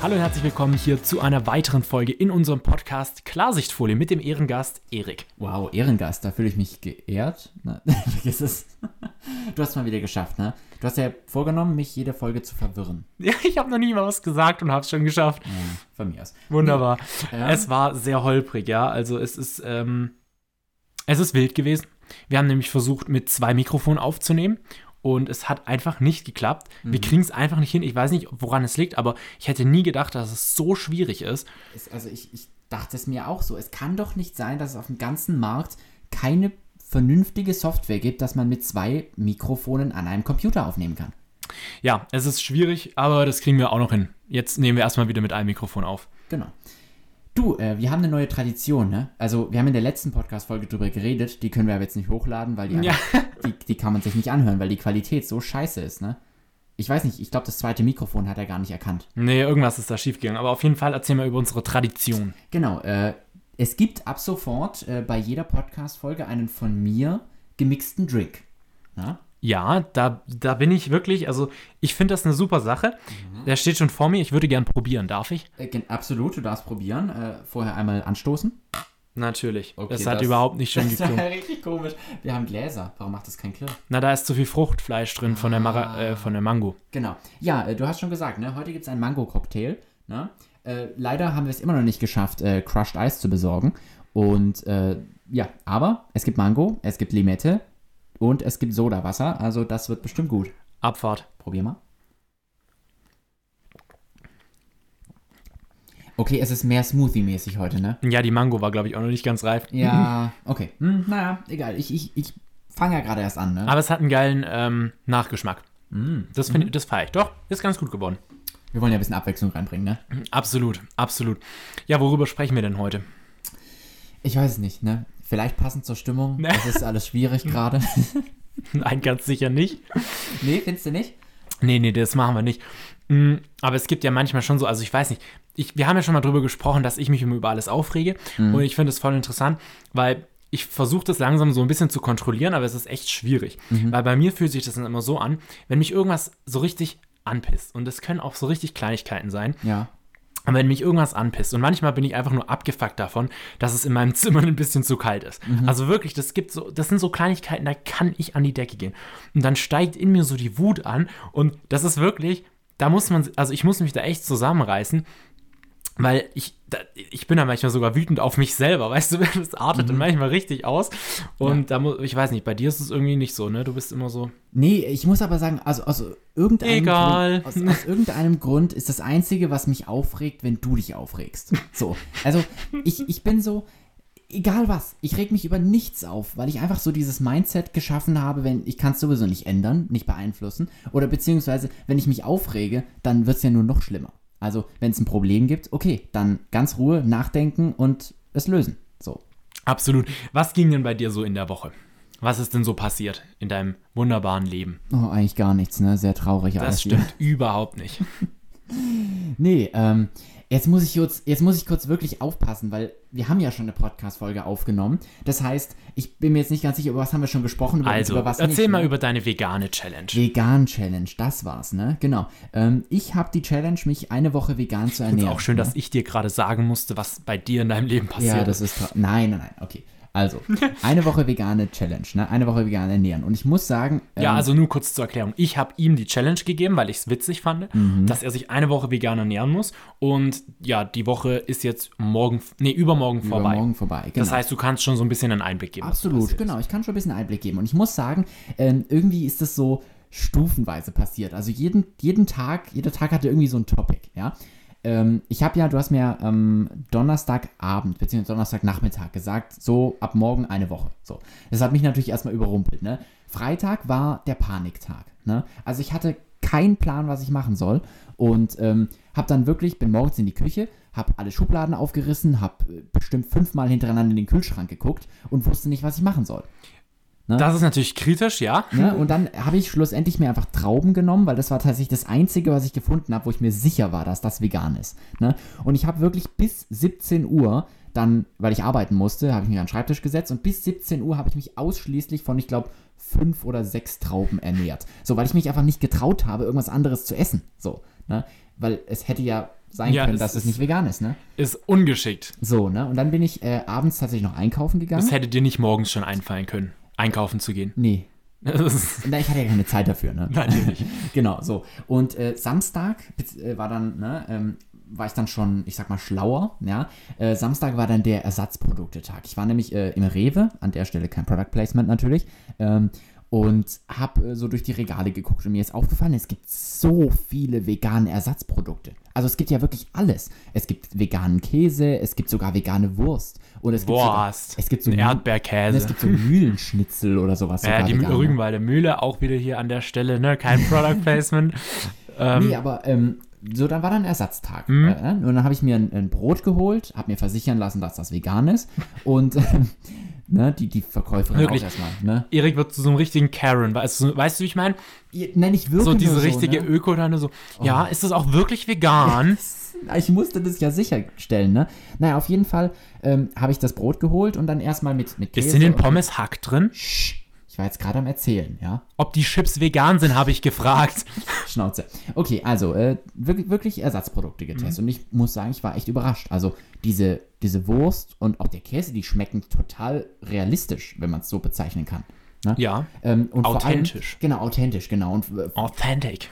Hallo und herzlich willkommen hier zu einer weiteren Folge in unserem Podcast Klarsichtfolie mit dem Ehrengast Erik. Wow, Ehrengast, da fühle ich mich geehrt. Na, vergiss es. Du hast es mal wieder geschafft, ne? Du hast ja vorgenommen, mich jede Folge zu verwirren. Ja, ich habe noch nie mal was gesagt und habe es schon geschafft. Ja, von mir aus. Wunderbar. Ja. Es war sehr holprig, ja. Also es ist, ähm, es ist wild gewesen. Wir haben nämlich versucht, mit zwei Mikrofonen aufzunehmen. Und es hat einfach nicht geklappt. Wir kriegen es einfach nicht hin. Ich weiß nicht, woran es liegt, aber ich hätte nie gedacht, dass es so schwierig ist. Es, also ich, ich dachte es mir auch so. Es kann doch nicht sein, dass es auf dem ganzen Markt keine vernünftige Software gibt, dass man mit zwei Mikrofonen an einem Computer aufnehmen kann. Ja, es ist schwierig, aber das kriegen wir auch noch hin. Jetzt nehmen wir erstmal wieder mit einem Mikrofon auf. Genau. Du, äh, wir haben eine neue Tradition, ne? Also, wir haben in der letzten Podcast-Folge drüber geredet, die können wir aber jetzt nicht hochladen, weil die, Ja. die, die kann man sich nicht anhören, weil die Qualität so scheiße ist, ne? Ich weiß nicht, ich glaube, das zweite Mikrofon hat er gar nicht erkannt. Nee, irgendwas ist da schiefgegangen. Aber auf jeden Fall erzählen wir über unsere Tradition. Genau, äh, es gibt ab sofort äh, bei jeder Podcast-Folge einen von mir gemixten Drink. Ja? Ja, da, da bin ich wirklich, also ich finde das eine super Sache. Der steht schon vor mir, ich würde gern probieren, darf ich? Äh, absolut, du darfst probieren. Äh, vorher einmal anstoßen. Natürlich. Okay, das hat das- überhaupt nicht schön Das war geklungen. richtig komisch. Wir haben Gläser. Warum macht das kein Klirr? Na, da ist zu viel Fruchtfleisch drin von der, Mara, äh, von der Mango. Genau. Ja, äh, du hast schon gesagt, ne? heute gibt es einen Mango-Cocktail. Ne? Äh, leider haben wir es immer noch nicht geschafft, äh, Crushed Ice zu besorgen. Und äh, ja, aber es gibt Mango, es gibt Limette und es gibt Sodawasser. Also das wird bestimmt gut. Abfahrt. Probier mal. Okay, es ist mehr Smoothie-mäßig heute, ne? Ja, die Mango war, glaube ich, auch noch nicht ganz reif. Ja, okay. Hm, naja, egal. Ich, ich, ich fange ja gerade erst an, ne? Aber es hat einen geilen ähm, Nachgeschmack. Mm. Das, finde das feiere ich. Doch, ist ganz gut geworden. Wir wollen ja ein bisschen Abwechslung reinbringen, ne? Absolut, absolut. Ja, worüber sprechen wir denn heute? Ich weiß es nicht, ne? Vielleicht passend zur Stimmung. Ne. Es ist alles schwierig gerade. Nein, ganz sicher nicht. nee, findest du nicht? Nee, nee, das machen wir nicht. Mm, Aber es gibt ja manchmal schon so, also ich weiß nicht, ich, wir haben ja schon mal drüber gesprochen, dass ich mich über alles aufrege. Und ich finde es voll interessant, weil ich versuche das langsam so ein bisschen zu kontrollieren, aber es ist echt schwierig. Weil bei mir fühlt sich das dann immer so an, wenn mich irgendwas so richtig anpisst. Und das können auch so richtig Kleinigkeiten sein. Ja. Aber wenn mich irgendwas anpisst und manchmal bin ich einfach nur abgefuckt davon, dass es in meinem Zimmer ein bisschen zu kalt ist. Also wirklich, das gibt so, das sind so Kleinigkeiten, da kann ich an die Decke gehen. Und dann steigt in mir so die Wut an und das ist wirklich, da muss man, also ich muss mich da echt zusammenreißen, weil ich, da, ich bin da manchmal sogar wütend auf mich selber, weißt du, das artet dann manchmal richtig aus. Und da muss, ich weiß nicht, bei dir ist es irgendwie nicht so, ne? Du bist immer so, Nee, ich muss aber sagen, also aus irgendeinem, Egal. Grund, aus, aus irgendeinem Grund ist das Einzige, was mich aufregt, wenn du dich aufregst. So. Also, ich, ich bin so, egal was, ich reg mich über nichts auf, weil ich einfach so dieses Mindset geschaffen habe, wenn ich kann es sowieso nicht ändern, nicht beeinflussen. Oder beziehungsweise, wenn ich mich aufrege, dann wird es ja nur noch schlimmer. Also, wenn es ein Problem gibt, okay, dann ganz Ruhe, nachdenken und es lösen. So. absolut. Was ging denn bei dir so in der Woche? Was ist denn so passiert in deinem wunderbaren Leben? Oh, eigentlich gar nichts, ne? Sehr traurig Das alles stimmt überhaupt nicht. Nee, ähm, jetzt muss ich kurz, jetzt muss ich kurz wirklich aufpassen, weil wir haben ja schon eine Podcast-Folge aufgenommen. Das heißt, ich bin mir jetzt nicht ganz sicher, über was haben wir schon gesprochen, über, Also, über was erzähl nicht, mal ne? über deine vegane Challenge. Vegan-Challenge, das war's, ne? Genau. Ähm, ich habe die Challenge, mich eine Woche vegan zu Ist ernähren. auch schön, ne? dass ich dir gerade sagen musste, was bei dir in deinem Leben passiert Ja, das ist. Nein, nein, nein, okay. Also, eine Woche vegane Challenge, ne? Eine Woche vegan ernähren. Und ich muss sagen. Ja, ähm, also nur kurz zur Erklärung. Ich habe ihm die Challenge gegeben, weil ich es witzig fand, Mhm. dass er sich eine Woche vegan ernähren muss. Und ja, die Woche ist jetzt morgen, nee, übermorgen vorbei. Übermorgen vorbei. Genau. Das heißt, du kannst schon so ein bisschen einen Einblick geben. Absolut, genau. Ich kann schon ein bisschen Einblick geben. Und ich muss sagen, ähm, irgendwie ist das so stufenweise passiert. Also jeden, jeden Tag, jeder Tag hatte irgendwie so ein Topic, ja. Ähm, ich habe ja, du hast mir ähm, Donnerstagabend bzw. Donnerstagnachmittag gesagt, so ab morgen eine Woche. So. Das hat mich natürlich erstmal überrumpelt, ne? Freitag war der Paniktag, ne? Also ich hatte keinen Plan, was ich machen soll und ähm, habe dann wirklich, bin morgens in die Küche, habe alle Schubladen aufgerissen, habe bestimmt fünfmal hintereinander in den Kühlschrank geguckt und wusste nicht, was ich machen soll. Das ist natürlich kritisch, ja. Ne? Und dann habe ich schlussendlich mir einfach Trauben genommen, weil das war tatsächlich das Einzige, was ich gefunden habe, wo ich mir sicher war, dass das vegan ist. Ne? Und ich habe wirklich bis 17 Uhr dann, weil ich arbeiten musste, habe ich mich an den Schreibtisch gesetzt und bis 17 Uhr habe ich mich ausschließlich von, ich glaube, fünf oder sechs Trauben ernährt. So, weil ich mich einfach nicht getraut habe, irgendwas anderes zu essen. So, ne? Weil es hätte ja sein Ja, können, es dass es nicht vegan ist, ne? Ist ungeschickt. So, ne? Und dann bin ich äh, abends tatsächlich noch einkaufen gegangen. Das hätte dir nicht morgens schon einfallen können, einkaufen zu gehen. nee. Na, ich hatte ja keine Zeit dafür, ne? natürlich. Genau, so. Und äh, Samstag äh, war dann, ne, ähm, war ich dann schon, ich sag mal, schlauer, ja. Äh, Samstag war dann der Ersatzproduktetag. Ich war nämlich äh, im Rewe, an der Stelle kein Product Placement natürlich, ähm, und habe äh, so durch die Regale geguckt und mir ist aufgefallen, es gibt so viele vegane Ersatzprodukte. Also es gibt ja wirklich alles. Es gibt veganen Käse, es gibt sogar vegane Wurst. Und es gibt sogar, Wurst. es gibt so Ein Mü- Erdbeerkäse. es gibt so Mühlenschnitzel oder sowas. Ja, sogar die vegan, ne? Rügenwalder Mühle auch wieder hier an der Stelle, ne? Kein Product Placement. ähm, Nee, aber ähm, so, dann war dann Ersatztag. Mhm. Äh, und dann habe ich mir ein, ein Brot geholt, habe mir versichern lassen, dass das vegan ist. Und ähm, ne, die, die Verkäuferin Wirklich? auch erstmal. Ne? Erik wird zu so einem richtigen Karen. Weißt du, weißt du wie ich meine? Ihr- Nenn ich wirklich So diese nur richtige ne? Öko dann so, ja, ist das auch wirklich vegan? Ich musste das ja sicherstellen, ne? Naja, auf jeden Fall ähm, habe ich das Brot geholt und dann erstmal mit, mit Käse. Ist in den Pommes Hack drin? Sch, ich war jetzt gerade am Erzählen, ja? Ob die Chips vegan sind, habe ich gefragt. Schnauze. Okay, also äh, wirklich, wirklich Ersatzprodukte getestet. Und ich muss sagen, ich war echt überrascht. Also diese, diese Wurst und auch der Käse, die schmecken total realistisch, wenn man es so bezeichnen kann. Ne? Ja, Ähm, Authentisch. Allem, genau, authentisch, genau. Und äh, authentic.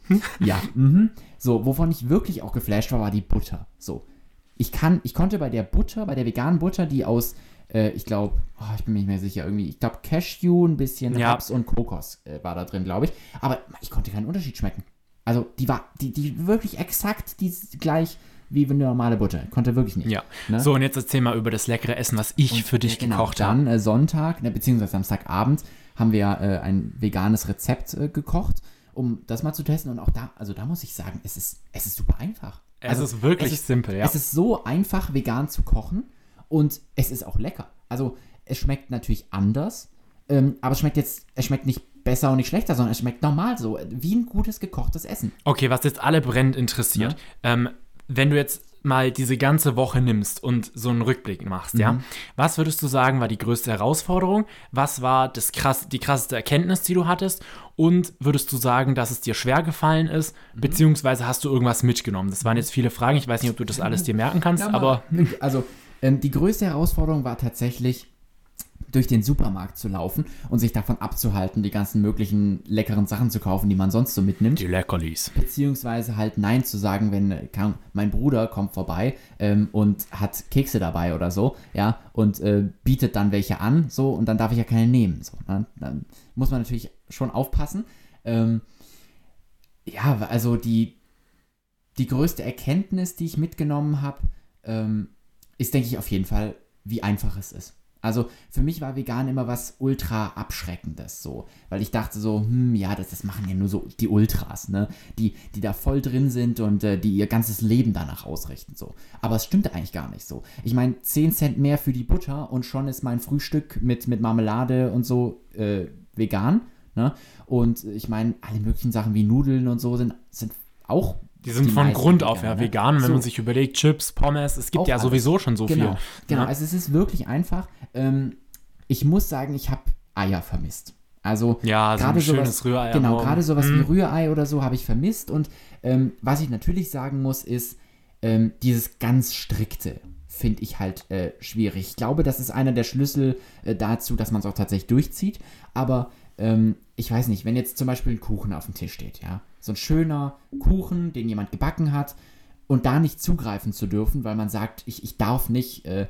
ja, mhm. So, wovon ich wirklich auch geflasht war, war die Butter. So. Ich kann, ich konnte bei der Butter, bei der veganen Butter, die aus, äh, ich glaube, oh, ich bin mir nicht mehr sicher, irgendwie, ich glaube Cashew, ein bisschen Ja. Raps und Kokos äh, war da drin, glaube ich. Aber ich konnte keinen Unterschied schmecken. Also, die war, die, die wirklich exakt die, gleich wie eine normale Butter. Konnte wirklich nicht. Ja. Ne? So, und jetzt erzähl mal über das leckere Essen, was ich für dich Genau, gekocht habe. dann äh, Sonntag, ne, beziehungsweise Samstagabend, haben wir äh, ein veganes Rezept äh, gekocht, um das mal zu testen. Und auch da, also da muss ich sagen, es ist, es ist super einfach. Es Also, ist wirklich es ist, simpel, ja. Es ist so einfach, vegan zu kochen und es ist auch lecker. Also es schmeckt natürlich anders, ähm, aber es schmeckt jetzt, es schmeckt nicht besser und nicht schlechter, sondern es schmeckt normal so, wie ein gutes gekochtes Essen. Okay, was jetzt alle brennend interessiert, ähm, wenn du jetzt mal diese ganze Woche nimmst und so einen Rückblick machst, Mhm. ja, was würdest du sagen, war die größte Herausforderung? Was war das krass, die krasseste Erkenntnis, die du hattest? Und würdest du sagen, dass es dir schwer gefallen ist, Mhm. beziehungsweise hast du irgendwas mitgenommen? Das waren jetzt viele Fragen, ich weiß nicht, ob du das alles dir merken kannst, Ja, aber Also, ähm, die größte Herausforderung war tatsächlich, durch den Supermarkt zu laufen und sich davon abzuhalten, die ganzen möglichen leckeren Sachen zu kaufen, die man sonst so mitnimmt. die Leckerlis. Beziehungsweise halt Nein zu sagen, wenn Ahnung, mein Bruder kommt vorbei ähm, und hat Kekse dabei oder so, ja, und äh, bietet dann welche an, so, und dann darf ich ja keine nehmen. So, ne? Dann muss man natürlich schon aufpassen. Ähm, ja, also die, die größte Erkenntnis, die ich mitgenommen habe, ähm, ist, denke ich, auf jeden Fall, wie einfach es ist. Also für mich war vegan immer was ultra abschreckendes so, weil ich dachte so, hm, ja, das, das machen ja nur so die Ultras, ne, die, die da voll drin sind und äh, die ihr ganzes Leben danach ausrichten so. Aber es stimmte eigentlich gar nicht so. Ich meine, 10 Cent mehr für die Butter und schon ist mein Frühstück mit, mit Marmelade und so äh, vegan, ne? Und ich meine, alle möglichen Sachen wie Nudeln und so sind, sind auch Die sind von meisten Grund auf ja ne? vegan, wenn So. man sich überlegt, Chips, Pommes, es gibt Auch ja alles. sowieso schon so genau, viel. Genau, ne? also es ist wirklich einfach. Ähm, ich muss sagen, ich habe Eier vermisst. Also Ja, so ein gerade schönes sowas, Rührei Genau, gerade sowas Mm. wie Rührei oder so habe ich vermisst. Und ähm, was ich natürlich sagen muss, ist, ähm, dieses ganz strikte finde ich halt äh, schwierig. Ich glaube, das ist einer der Schlüssel äh, dazu, dass man es auch tatsächlich durchzieht. Aber ähm, ich weiß nicht, wenn jetzt zum Beispiel ein Kuchen auf dem Tisch steht, ja, so ein schöner Kuchen, den jemand gebacken hat, und da nicht zugreifen zu dürfen, weil man sagt, ich, ich darf nicht, äh,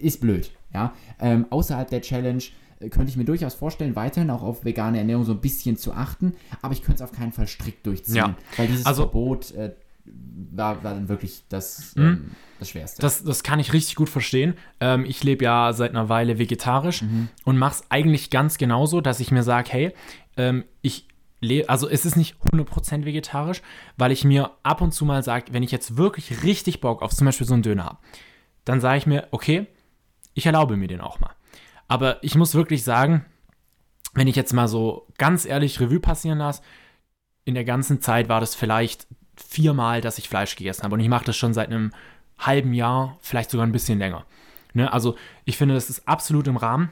ist blöd, ja. Ähm, außerhalb der Challenge äh, könnte ich mir durchaus vorstellen, weiterhin auch auf vegane Ernährung so ein bisschen zu achten, aber ich könnte es auf keinen Fall strikt durchziehen, Ja. weil dieses Also- Verbot äh, war, war dann wirklich das, Mhm. ähm, das Schwerste. Das, das kann ich richtig gut verstehen. Ähm, ich lebe ja seit einer Weile vegetarisch Mhm. und mache es eigentlich ganz genauso, dass ich mir sage, hey, ähm, ich lebe, also es ist nicht 100% vegetarisch, weil ich mir ab und zu mal sage, wenn ich jetzt wirklich richtig Bock auf zum Beispiel so einen Döner habe, dann sage ich mir, okay, ich erlaube mir den auch mal. Aber ich muss wirklich sagen, wenn ich jetzt mal so ganz ehrlich Revue passieren lasse, in der ganzen Zeit war das vielleicht viermal, dass ich Fleisch gegessen habe. Und ich mache das schon seit einem halben Jahr, vielleicht sogar ein bisschen länger. Ne? Also ich finde, das ist absolut im Rahmen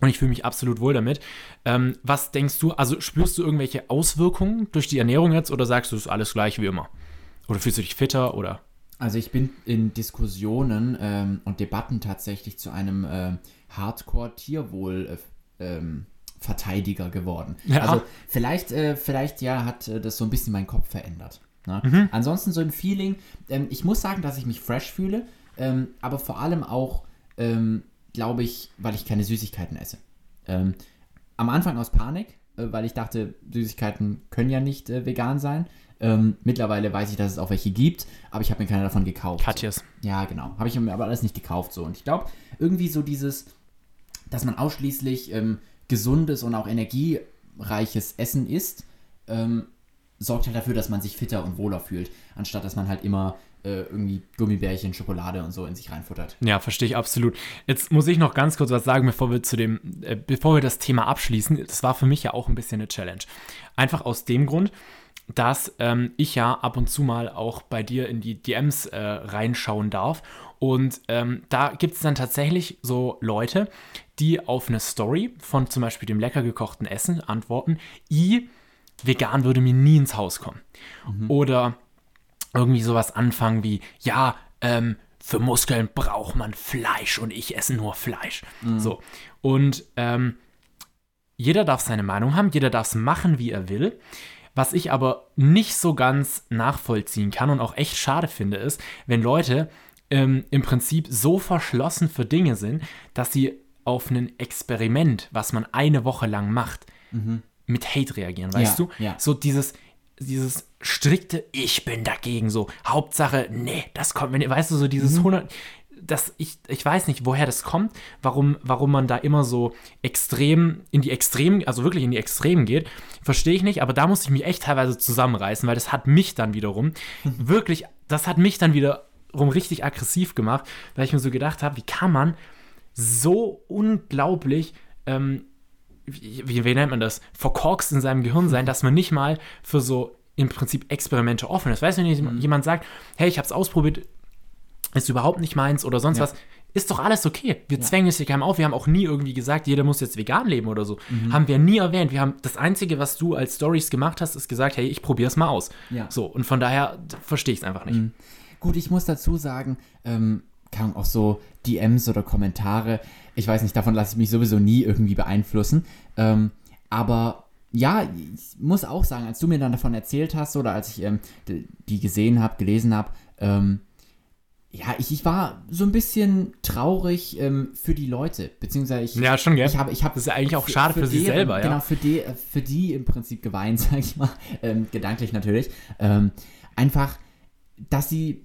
und ich fühle mich absolut wohl damit. Ähm, was denkst du, also spürst du irgendwelche Auswirkungen durch die Ernährung jetzt oder sagst du, es ist alles gleich wie immer? Oder fühlst du dich fitter oder? Also ich bin in Diskussionen ähm, und Debatten tatsächlich zu einem äh, Hardcore-Tierwohl-Verteidiger geworden. Ja. Also vielleicht, äh, vielleicht ja, hat äh, das so ein bisschen meinen Kopf verändert. Ne? Mhm. Ansonsten so im Feeling, ähm, ich muss sagen, dass ich mich fresh fühle, ähm, aber vor allem auch, ähm, glaube ich, weil ich keine Süßigkeiten esse. Ähm, am Anfang aus Panik, äh, weil ich dachte, Süßigkeiten können ja nicht äh, vegan sein. Ähm, mittlerweile weiß ich, dass es auch welche gibt, aber ich habe mir keine davon gekauft. Katjes. Ja, genau. Habe ich mir aber alles nicht gekauft so. Und ich glaube, irgendwie so dieses, dass man ausschließlich ähm, gesundes und auch energiereiches Essen isst, sorgt halt dafür, dass man sich fitter und wohler fühlt, anstatt dass man halt immer äh, irgendwie Gummibärchen, Schokolade und so in sich reinfuttert. Ja, verstehe ich absolut. Jetzt muss ich noch ganz kurz was sagen, bevor wir zu dem, äh, bevor wir das Thema abschließen. Das war für mich ja auch ein bisschen eine Challenge. Einfach aus dem Grund, dass ähm, ich ja ab und zu mal auch bei dir in die DMs äh, reinschauen darf. Und ähm, da gibt es dann tatsächlich so Leute, die auf eine Story von zum Beispiel dem lecker gekochten Essen antworten, i, vegan würde mir nie ins Haus kommen. Oder irgendwie sowas anfangen wie, ja, ähm, für Muskeln braucht man Fleisch und ich esse nur Fleisch. So. Und ähm, jeder darf seine Meinung haben, jeder darf es machen, wie er will. Was ich aber nicht so ganz nachvollziehen kann und auch echt schade finde, ist, wenn Leute ähm, im Prinzip so verschlossen für Dinge sind, dass sie auf ein Experiment, was man eine Woche lang macht, mit Hate reagieren, weißt Ja, du? ja. So dieses, dieses strikte, ich bin dagegen, so Hauptsache, nee, das kommt mir nicht, weißt du, so dieses 100, das, ich, ich weiß nicht, woher das kommt, warum, warum man da immer so extrem, in die Extremen, also wirklich in die Extremen geht, verstehe ich nicht, aber da musste ich mich echt teilweise zusammenreißen, weil das hat mich dann wiederum wirklich, das hat mich dann wiederum richtig aggressiv gemacht, weil ich mir so gedacht habe, wie kann man so unglaublich, ähm, wie, wie, nennt man das, verkorkst in seinem Gehirn sein, dass man nicht mal für so im Prinzip Experimente offen ist. Weißt du, wenn jemand sagt, hey, ich habe es ausprobiert, ist überhaupt nicht meins oder sonst Ja. was, ist doch alles okay. Wir zwängen es hier keinem auf. Wir haben auch nie irgendwie gesagt, jeder muss jetzt vegan leben oder so. Haben wir nie erwähnt. Wir haben das Einzige, was du als Stories gemacht hast, ist gesagt, hey, ich probiere es mal aus. Ja. So, und von daher verstehe ich es einfach nicht. Gut, ich muss dazu sagen, ähm, Ahnung, auch so DMs oder Kommentare, ich weiß nicht, davon lasse ich mich sowieso nie irgendwie beeinflussen. Ähm, aber ja, ich muss auch sagen, als du mir dann davon erzählt hast oder als ich ähm, die gesehen habe, gelesen habe, ähm, ja, ich, ich war so ein bisschen traurig ähm, für die Leute, beziehungsweise ich, Ja, schon, gell? ich habe, ich habe Das ist ja eigentlich auch schade für, sich deren- selber, ja. Genau, für die, für die im Prinzip geweint, sag ich mal, ähm, gedanklich natürlich. Ähm, einfach, dass sie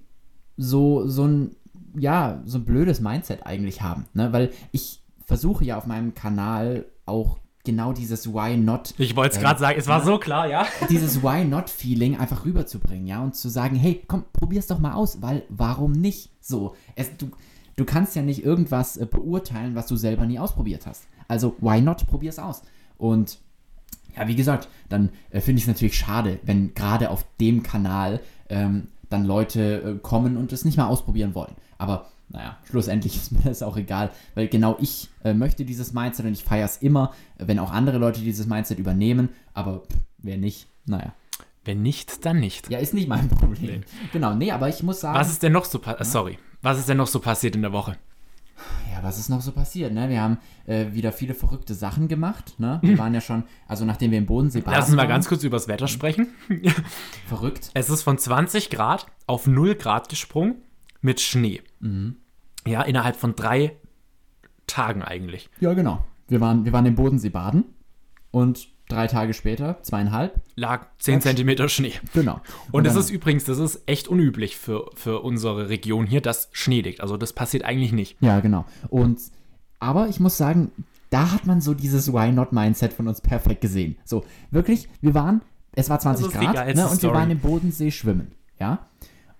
so, so ein, ja, so ein blödes Mindset eigentlich haben, ne? Weil ich versuche ja auf meinem Kanal auch genau dieses Why Not Ich wollte es Ähm, gerade sagen, es war ja. so klar, ja. dieses Why Not Feeling einfach rüberzubringen, ja, und zu sagen, hey, komm, probier's doch mal aus, weil warum nicht? So, es, du, du kannst ja nicht irgendwas äh, beurteilen, was du selber nie ausprobiert hast. Also, why not? Probier's aus. Und ja, wie gesagt, dann äh, finde ich es natürlich schade, wenn gerade auf dem Kanal ähm, dann Leute äh, kommen und es nicht mal ausprobieren wollen. Aber naja, schlussendlich ist mir das auch egal, weil genau ich äh, möchte dieses Mindset und ich feiere es immer, äh, wenn auch andere Leute dieses Mindset übernehmen, aber pff, wer nicht, naja. Wenn nicht, dann nicht. Ja, ist nicht mein Problem. Genau, nee, aber ich muss sagen, Was ist denn noch so passiert? Sorry. Was ist denn noch so passiert in der Woche? Ja, was ist noch so passiert, ne? Wir haben äh, wieder viele verrückte Sachen gemacht, ne? Wir waren ja schon, also nachdem wir im Bodensee baden Lass uns mal waren, ganz kurz über das Wetter sprechen. verrückt. Es ist von 20 Grad auf 0 Grad gesprungen mit Schnee. Ja, innerhalb von drei Tagen eigentlich. Ja, genau. Wir waren, wir waren im Bodensee baden und drei Tage später, zweieinhalb, Lag 10 Zentimeter Schnee. genau. Und das dann- ist übrigens, das ist echt unüblich für, für unsere Region hier, dass Schnee liegt. Also das passiert eigentlich nicht. Ja, genau. Und, aber ich muss sagen, da hat man so dieses Why Not Mindset von uns perfekt gesehen. So, wirklich, wir waren, es war 20 Das ist die Grad ne, und wir Story. waren im Bodensee schwimmen, ja.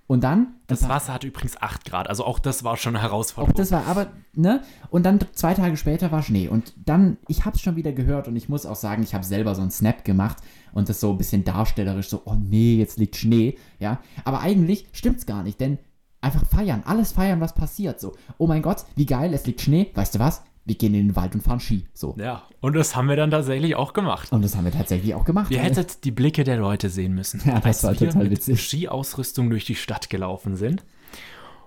Und dann, Das Wasser hatte übrigens 8 Grad. Also auch das war schon eine Auch Herausforderung. das war aber, ne? Und dann zwei Tage später war Schnee. Und dann, ich hab's schon wieder gehört und ich muss auch sagen, ich habe selber so einen Snap gemacht und das so ein bisschen darstellerisch, so, oh nee, jetzt liegt Schnee, ja. Aber eigentlich stimmt's gar nicht, denn einfach feiern, alles feiern, was passiert, so. Oh mein Gott, wie geil, es liegt Schnee, weißt du was? Wir gehen in den Wald und fahren Ski. So. Ja, und das haben wir dann tatsächlich auch gemacht. Und das haben wir tatsächlich auch gemacht. Ihr hättet die Blicke der Leute sehen müssen, Ja, das als war wir total mit witzig. Skiausrüstung durch die Stadt gelaufen sind.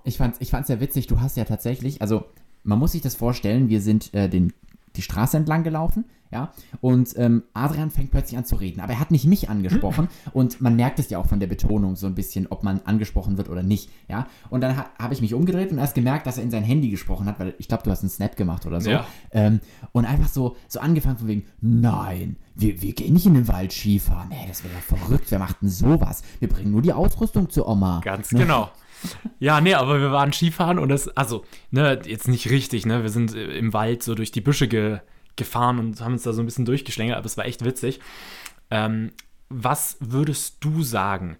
Ich fand's, ich fand's ja witzig, du hast ja tatsächlich, also man muss sich das vorstellen, wir sind äh, den, die Straße entlang gelaufen, ja, und ähm, Adrian fängt plötzlich an zu reden, aber er hat nicht mich angesprochen und man merkt es ja auch von der Betonung so ein bisschen, ob man angesprochen wird oder nicht, ja, und dann ha habe ich mich umgedreht und erst gemerkt, dass er in sein Handy gesprochen hat, weil ich glaube, du hast einen Snap gemacht oder so, Ja. ähm, und einfach so, so angefangen von wegen, nein, wir, wir gehen nicht in den Wald Skifahren, ey, das wäre ja verrückt, wer macht denn sowas? Wir bringen nur die Ausrüstung zu Oma. Ganz Ne? genau. Ja, nee, aber wir waren Skifahren und das, also, ne, jetzt nicht richtig, ne, wir sind äh, im Wald so durch die Büsche ge, gefahren und haben uns da so ein bisschen durchgeschlängelt, aber es war echt witzig. Ähm, was würdest du sagen?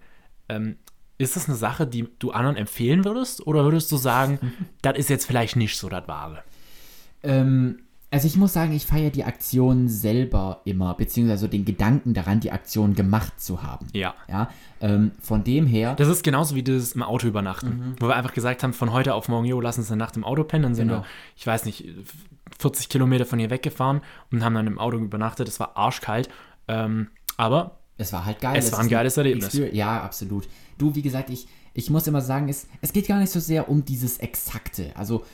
Ähm, ist das eine Sache, die du anderen empfehlen würdest? Oder würdest du sagen, das ist jetzt vielleicht nicht so das Wahre? Ähm, also ich muss sagen, ich feiere die Aktion selber immer, beziehungsweise den Gedanken daran, die Aktion gemacht zu haben. Ja. Ja, ähm, von dem her, Das ist genauso wie das im Auto übernachten, Mhm. wo wir einfach gesagt haben, von heute auf morgen, jo, lass uns eine Nacht im Auto pennen. Dann sind Genau. wir, ich weiß nicht, 40 Kilometer von hier weggefahren und haben dann im Auto übernachtet. Es war arschkalt. Ähm, aber es war halt geil. Es war ein geiles Erlebnis. Experience- Ja, absolut. Du, wie gesagt, ich, ich muss immer sagen, es, es geht gar nicht so sehr um dieses Exakte. Also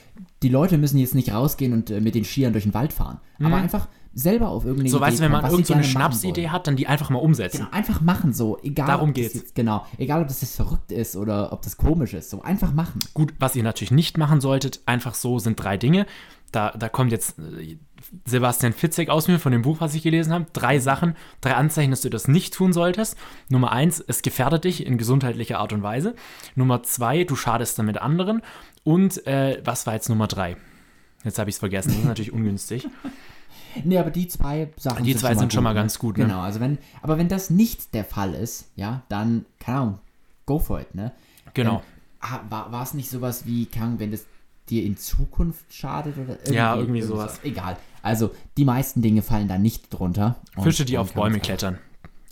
die Leute müssen jetzt nicht rausgehen und äh, mit den Skiern durch den Wald fahren, aber einfach selber auf irgendeine Mhm. so, weißt du, wenn man irgendeine so Schnapsidee hat, dann die einfach mal umsetzen. Genau, einfach machen so, egal Darum geht's. jetzt, genau, egal ob das jetzt verrückt ist oder ob das komisch ist, so einfach machen. Gut, was ihr natürlich nicht machen solltet, einfach so sind drei Dinge. Da, da kommt jetzt äh, Sebastian Fitzek aus mir von dem Buch, was ich gelesen habe. Drei Sachen, drei Anzeichen, dass du das nicht tun solltest. Nummer eins, es gefährdet dich in gesundheitlicher Art und Weise. Nummer zwei, du schadest damit anderen. Und äh, was war jetzt Nummer drei? Jetzt habe ich es vergessen. Das ist natürlich ungünstig. Nee, aber die zwei Sachen Die zwei sind schon mal ganz gut, ne? Genau, also wenn, aber wenn das nicht der Fall ist, ja, dann, keine Ahnung, go for it, ne? Genau. Ähm, war, war es nicht sowas wie, keine Ahnung, wenn das dir in Zukunft schadet oder irgendwie, Ja, irgendwie sowas. Egal. Also, die meisten Dinge fallen da nicht drunter. Und Fische, die auf Bäume klettern.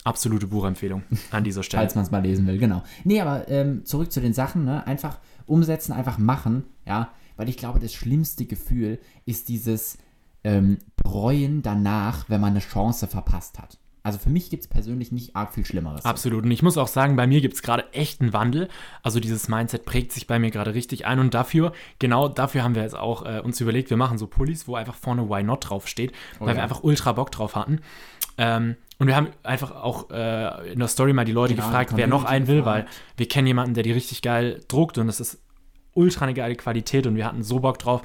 Absolute Buchempfehlung an dieser Stelle. Falls man es mal lesen will, genau. Nee, aber ähm, zurück zu den Sachen, ne? Einfach umsetzen, einfach machen, ja. Weil ich glaube, das schlimmste Gefühl ist dieses ähm, Bereuen danach, wenn man eine Chance verpasst hat. Also für mich gibt es persönlich nicht arg viel Schlimmeres. Absolut. Und ich muss auch sagen, bei mir gibt es gerade echt einen Wandel. Also dieses Mindset prägt sich bei mir gerade richtig ein. Und dafür, genau dafür haben wir jetzt auch äh, uns überlegt, wir machen so Pullis, wo einfach vorne Why Not draufsteht, weil ja. wir einfach ultra Bock drauf hatten. Ähm, und wir haben einfach auch äh, in der Story mal die Leute Genau, gefragt, wer noch einen will, gefragt. weil wir kennen jemanden, der die richtig geil druckt und das ist ultra eine geile Qualität und wir hatten so Bock drauf.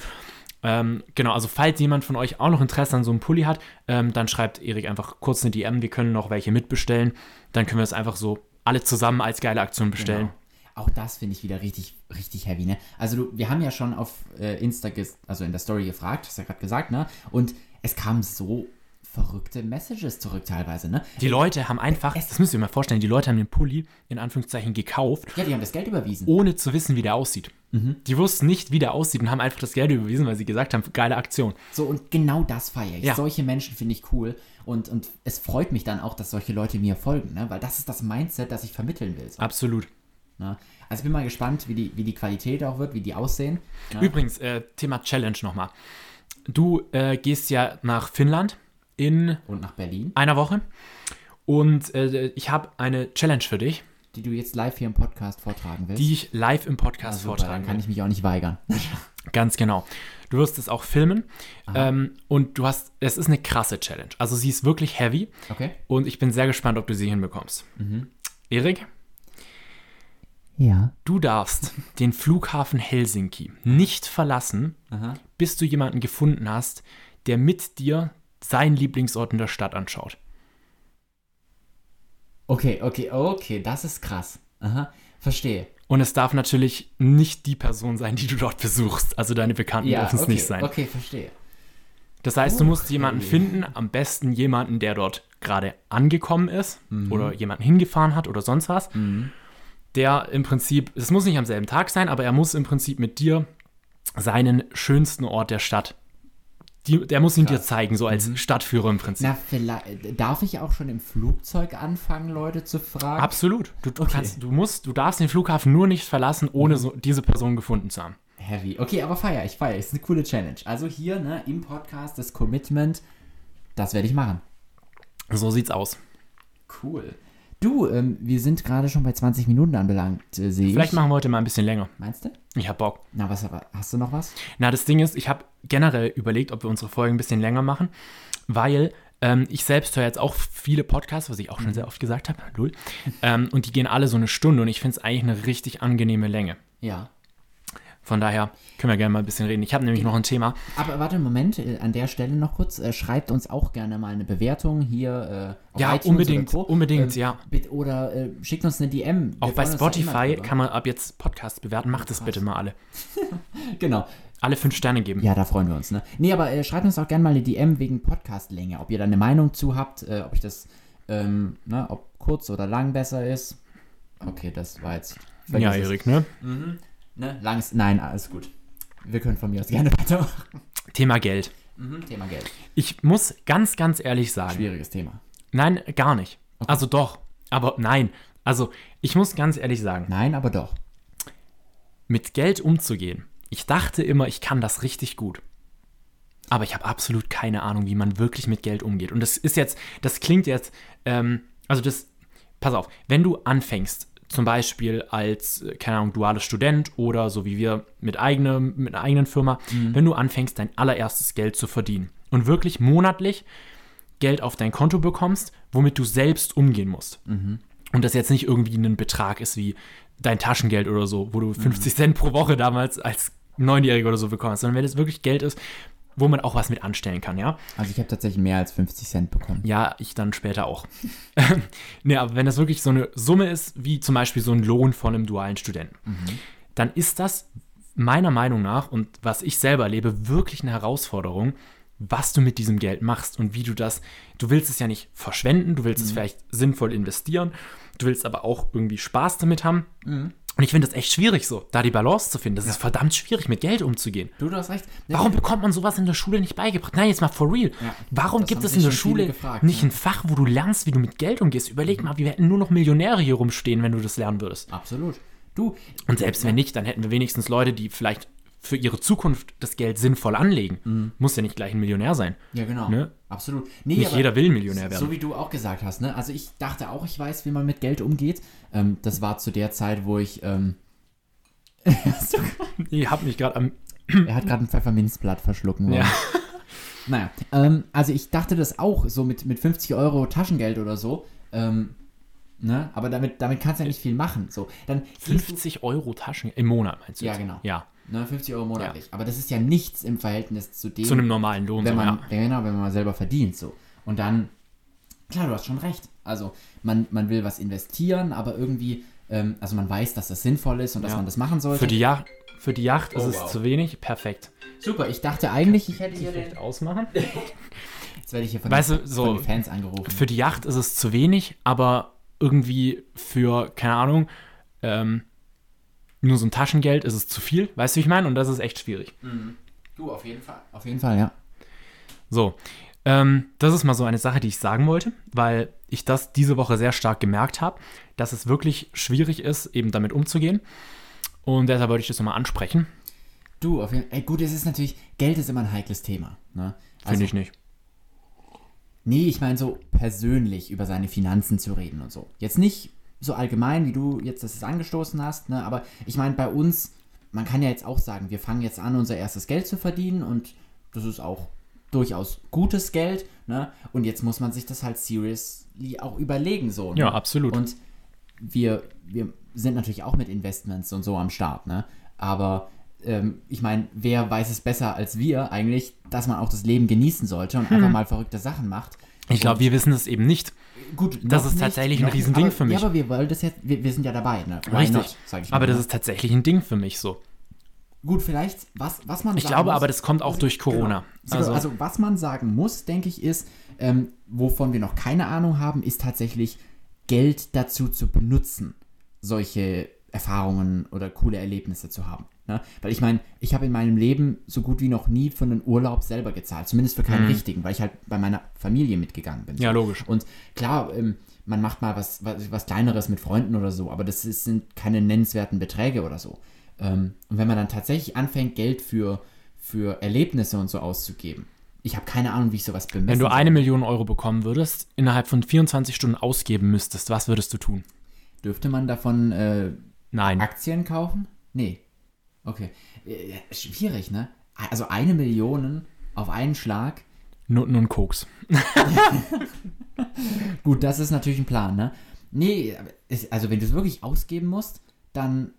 Ähm, genau, also falls jemand von euch auch noch Interesse an so einem Pulli hat, ähm, dann schreibt Erik einfach kurz eine DM, wir können noch welche mitbestellen. Dann können wir es einfach so alle zusammen als geile Aktion bestellen. Genau. Auch das finde ich wieder richtig, richtig heavy, ne? Also du, wir haben ja schon auf äh, Insta, also in der Story gefragt, hast du ja gerade gesagt, ne? Und es kamen so verrückte Messages zurück teilweise, ne? Die Leute haben einfach, Es- das müsst ihr euch mal vorstellen, die Leute haben den Pulli in Anführungszeichen gekauft, Ja, die haben das Geld überwiesen. ohne zu wissen, wie der aussieht. Die wussten nicht, wie der aussieht und haben einfach das Geld überwiesen, weil sie gesagt haben, geile Aktion. So, und genau das feiere ich. Ja. Solche Menschen finde ich cool. Und, und es freut mich dann auch, dass solche Leute mir folgen, ne? Weil das ist das Mindset, das ich vermitteln will. So, Absolut. ne? Also ich bin mal gespannt, wie die, wie die Qualität auch wird, wie die aussehen. Ne? Übrigens, äh, Thema Challenge nochmal. Du äh, gehst ja nach Finnland in Und nach Berlin, einer Woche und äh, ich habe eine Challenge für dich, die du jetzt live hier im Podcast vortragen willst. die ich live im Podcast Ah, super, vortragen dann kann will. ich mich auch nicht weigern. Ganz genau. Du wirst es auch filmen ähm, und du hast, es ist eine krasse Challenge. Also sie ist wirklich heavy Okay. und ich bin sehr gespannt, ob du sie hinbekommst. Erik, Ja. du darfst den Flughafen Helsinki nicht verlassen, Aha. bis du jemanden gefunden hast, der mit dir seinen Lieblingsort in der Stadt anschaut. Okay, okay, okay, das ist krass. Aha, verstehe. Und es darf natürlich nicht die Person sein, die du dort besuchst. Also deine Bekannten Ja, dürfen es okay, nicht sein. okay, verstehe. Das heißt, du musst Okay. jemanden finden, am besten jemanden, der dort gerade angekommen ist Mhm. oder jemanden hingefahren hat oder sonst was, der im Prinzip, es muss nicht am selben Tag sein, aber er muss im Prinzip mit dir seinen schönsten Ort der Stadt, die, der muss ihn dir Krass. zeigen, so als Stadtführer im Prinzip. Na, vielleicht, darf ich auch schon im Flugzeug anfangen, Leute zu fragen? Absolut. Du, du, Okay. Mhm. kannst, du musst, du darfst den Flughafen nur nicht verlassen, ohne so, diese Person gefunden zu haben. Heavy. Okay, aber feier ich, feier ich. Ist eine coole Challenge. Also hier, ne, im Podcast das Commitment, das werde ich machen. So sieht's aus. Cool. Du, ähm, wir sind gerade schon bei 20 Minuten anbelangt, äh, sehe ich. Vielleicht machen wir heute mal ein bisschen länger. Meinst du? Ich hab Bock. Na, was aber, hast du noch was? Na, das Ding ist, ich habe generell überlegt, ob wir unsere Folgen ein bisschen länger machen, weil ähm, ich selbst höre jetzt auch viele Podcasts, was ich auch schon sehr oft gesagt habe, lul. Ähm, und die gehen alle so eine Stunde und ich finde es eigentlich eine richtig angenehme Länge. Ja. Von daher können wir gerne mal ein bisschen reden. Ich habe nämlich noch ein Thema. Aber warte einen Moment, äh, an der Stelle noch kurz, äh, schreibt uns auch gerne mal eine Bewertung hier äh, Ja, unbedingt, unbedingt, Ähm, ja. Oder äh, schickt uns eine DM. Wir Auch bei Spotify kann man ab jetzt Podcasts bewerten. Macht es bitte mal alle. Genau. Alle fünf Sterne geben. Ja, da freuen wir uns, ne? Nee, aber äh, schreibt uns auch gerne mal eine DM wegen Podcastlänge. Ob ihr da eine Meinung zu habt, äh, ob ich das, ähm, ne, ob kurz oder lang besser ist. Okay, das war jetzt. Ja. Erik, ne? Ne? Lang ist. Nein, alles gut. Wir können von mir aus gerne weitermachen. Thema Geld. Mhm, Thema Geld. Ich muss ganz, ganz ehrlich sagen, Schwieriges Thema. nein, gar nicht. Also doch, aber nein. Also ich muss ganz ehrlich sagen, Nein, aber doch. mit Geld umzugehen. Ich dachte immer, ich kann das richtig gut. Aber ich habe absolut keine Ahnung, wie man wirklich mit Geld umgeht. Und das ist jetzt, das klingt jetzt, ähm, also das, pass auf, wenn du anfängst, zum Beispiel als, äh, keine Ahnung, duales Student oder so wie wir mit, eigenem, mit einer eigenen Firma, wenn du anfängst, dein allererstes Geld zu verdienen und wirklich monatlich Geld auf dein Konto bekommst, womit du selbst umgehen musst. Und das jetzt nicht irgendwie ein Betrag ist wie dein Taschengeld oder so, wo du 50 Cent pro Woche damals als Neunjähriger oder so bekommst, sondern wenn es wirklich Geld ist, wo man auch was mit anstellen kann, ja. Also ich habe tatsächlich mehr als 50 Cent bekommen. Ja, ich dann später auch. ne, aber wenn das wirklich so eine Summe ist, wie zum Beispiel so ein Lohn von einem dualen Studenten, dann ist das meiner Meinung nach und was ich selber erlebe, wirklich eine Herausforderung, was du mit diesem Geld machst und wie du das, du willst es ja nicht verschwenden, du willst es vielleicht sinnvoll investieren, du willst aber auch irgendwie Spaß damit haben. Und ich finde das echt schwierig so, da die Balance zu finden. Das ist verdammt schwierig, mit Geld umzugehen. Du, du hast recht. Ja, Warum bekommt man sowas in der Schule nicht beigebracht? Nein, jetzt mal for real. Ja, Warum gibt es in der Schule gefragt, nicht ja. ein Fach, wo du lernst, wie du mit Geld umgehst? Überleg mal, wir hätten nur noch Millionäre hier rumstehen, wenn du das lernen würdest. Absolut. Du. Und selbst wenn nicht, dann hätten wir wenigstens Leute, die vielleicht für ihre Zukunft das Geld sinnvoll anlegen. Muss ja nicht gleich ein Millionär sein. Ja, genau. Ne? Absolut. Nee, Nicht jeder will Millionär werden. So wie du auch gesagt hast, ne? Also ich dachte auch, ich weiß, wie man mit Geld umgeht. Ähm, das war zu der Zeit, wo ich. Ähm, Ich hab mich gerade am. er hat gerade ein Pfefferminzblatt verschlucken wollen. Ja. Naja, ähm, also ich dachte das auch, so mit, mit 50 Euro Taschengeld oder so. Ähm, ne? Aber damit, damit kannst du ja nicht viel machen. So, dann gehst du 50 Euro Taschen im Monat, meinst du? Ja, jetzt? genau. Ja, Ne, 50 Euro monatlich. Aber das ist ja nichts im Verhältnis zu dem, zu einem normalen Lohn. wenn so, man, ja. ja, genau, wenn man mal selber verdient. So. Und dann, klar, du hast schon recht. Also man, man will was investieren, aber irgendwie, ähm, also man weiß, dass das sinnvoll ist und dass Ja. man das machen sollte. Für die Yacht, für die Yacht ist Oh, es wow. zu wenig. Perfekt. Super, ich dachte eigentlich, ich hätte hier. Vielleicht ausmachen. Jetzt werde ich hier von, Weißt den, du, so- von den Fans angerufen. Für die Yacht ist es zu wenig, aber irgendwie für, keine Ahnung, ähm, nur so ein Taschengeld ist es zu viel. Weißt du, wie ich meine? Und das ist echt schwierig. Du, auf jeden Fall. Auf jeden Fall, ja. So, ähm, das ist mal so eine Sache, die ich sagen wollte, weil ich das diese Woche sehr stark gemerkt habe, dass es wirklich schwierig ist, eben damit umzugehen. Und deshalb wollte ich das nochmal ansprechen. Du, auf jeden Fall. Ey, gut, es ist natürlich, Geld ist immer ein heikles Thema. Ne? Also, Finde ich nicht. Nee, ich meine so persönlich über seine Finanzen zu reden und so. Jetzt nicht so allgemein, wie du jetzt das angestoßen hast, ne? aber ich meine bei uns, man kann ja jetzt auch sagen, wir fangen jetzt an, unser erstes Geld zu verdienen und das ist auch durchaus gutes Geld, ne? Und jetzt muss man sich das halt seriously auch überlegen, so. Ne? Ja, absolut. Und wir, wir sind natürlich auch mit Investments und so am Start, ne? Aber ähm, ich meine, wer weiß es besser als wir eigentlich, dass man auch das Leben genießen sollte und einfach mal verrückte Sachen macht. Ich glaube, wir wissen es eben nicht. Gut, Das ist nicht, tatsächlich ein nicht, Riesending aber, für mich. Ja, aber wir wollen das jetzt, wir, wir sind ja dabei, ne? Why Richtig. not, sag ich mal, aber das ne? ist tatsächlich ein Ding für mich so. Gut, vielleicht, was, was man Ich sagen glaube muss, aber, das kommt auch durch Corona. Genau. Also- Also, was man sagen muss, denke ich, ist, ähm, wovon wir noch keine Ahnung haben, ist tatsächlich Geld dazu zu benutzen, solche Erfahrungen oder coole Erlebnisse zu haben. Ne? Weil ich meine, ich habe in meinem Leben so gut wie noch nie für einen Urlaub selber gezahlt, zumindest für keinen richtigen, weil ich halt bei meiner Familie mitgegangen bin. Mhm. Ja, logisch. Und klar, ähm, man macht mal was, was, was Kleineres mit Freunden oder so, aber das ist, sind keine nennenswerten Beträge oder so. Ähm, und wenn man dann tatsächlich anfängt, Geld für, für Erlebnisse und so auszugeben, ich habe keine Ahnung, wie ich sowas bemessen Wenn du eine Million Euro bekommen würdest, innerhalb von 24 Stunden ausgeben müsstest, was würdest du tun? Dürfte man davon äh. Aktien kaufen? Nee. Okay. Äh, schwierig, ne? Also eine Million auf einen Schlag. Nur ein Koks. Gut, das ist natürlich ein Plan, ne? Nee, also wenn du es wirklich ausgeben musst, dann.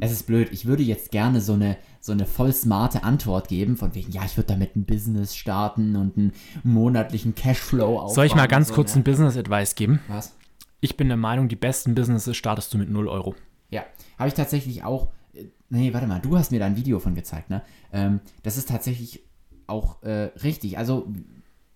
Es ist blöd. Ich würde jetzt gerne so eine, so eine voll smarte Antwort geben, von wegen, ja, ich würde damit ein Business starten und einen monatlichen Cashflow aufbauen. Soll ich mal ganz und so, kurz ne? ein Business-Advice geben? Was? Ich bin der Meinung, die besten Businesses startest du mit 0 Euro. Ja, habe ich tatsächlich auch. äh, Nee, warte mal, du hast mir da ein Video von gezeigt, ne? Ähm, das ist tatsächlich auch äh, richtig. Also,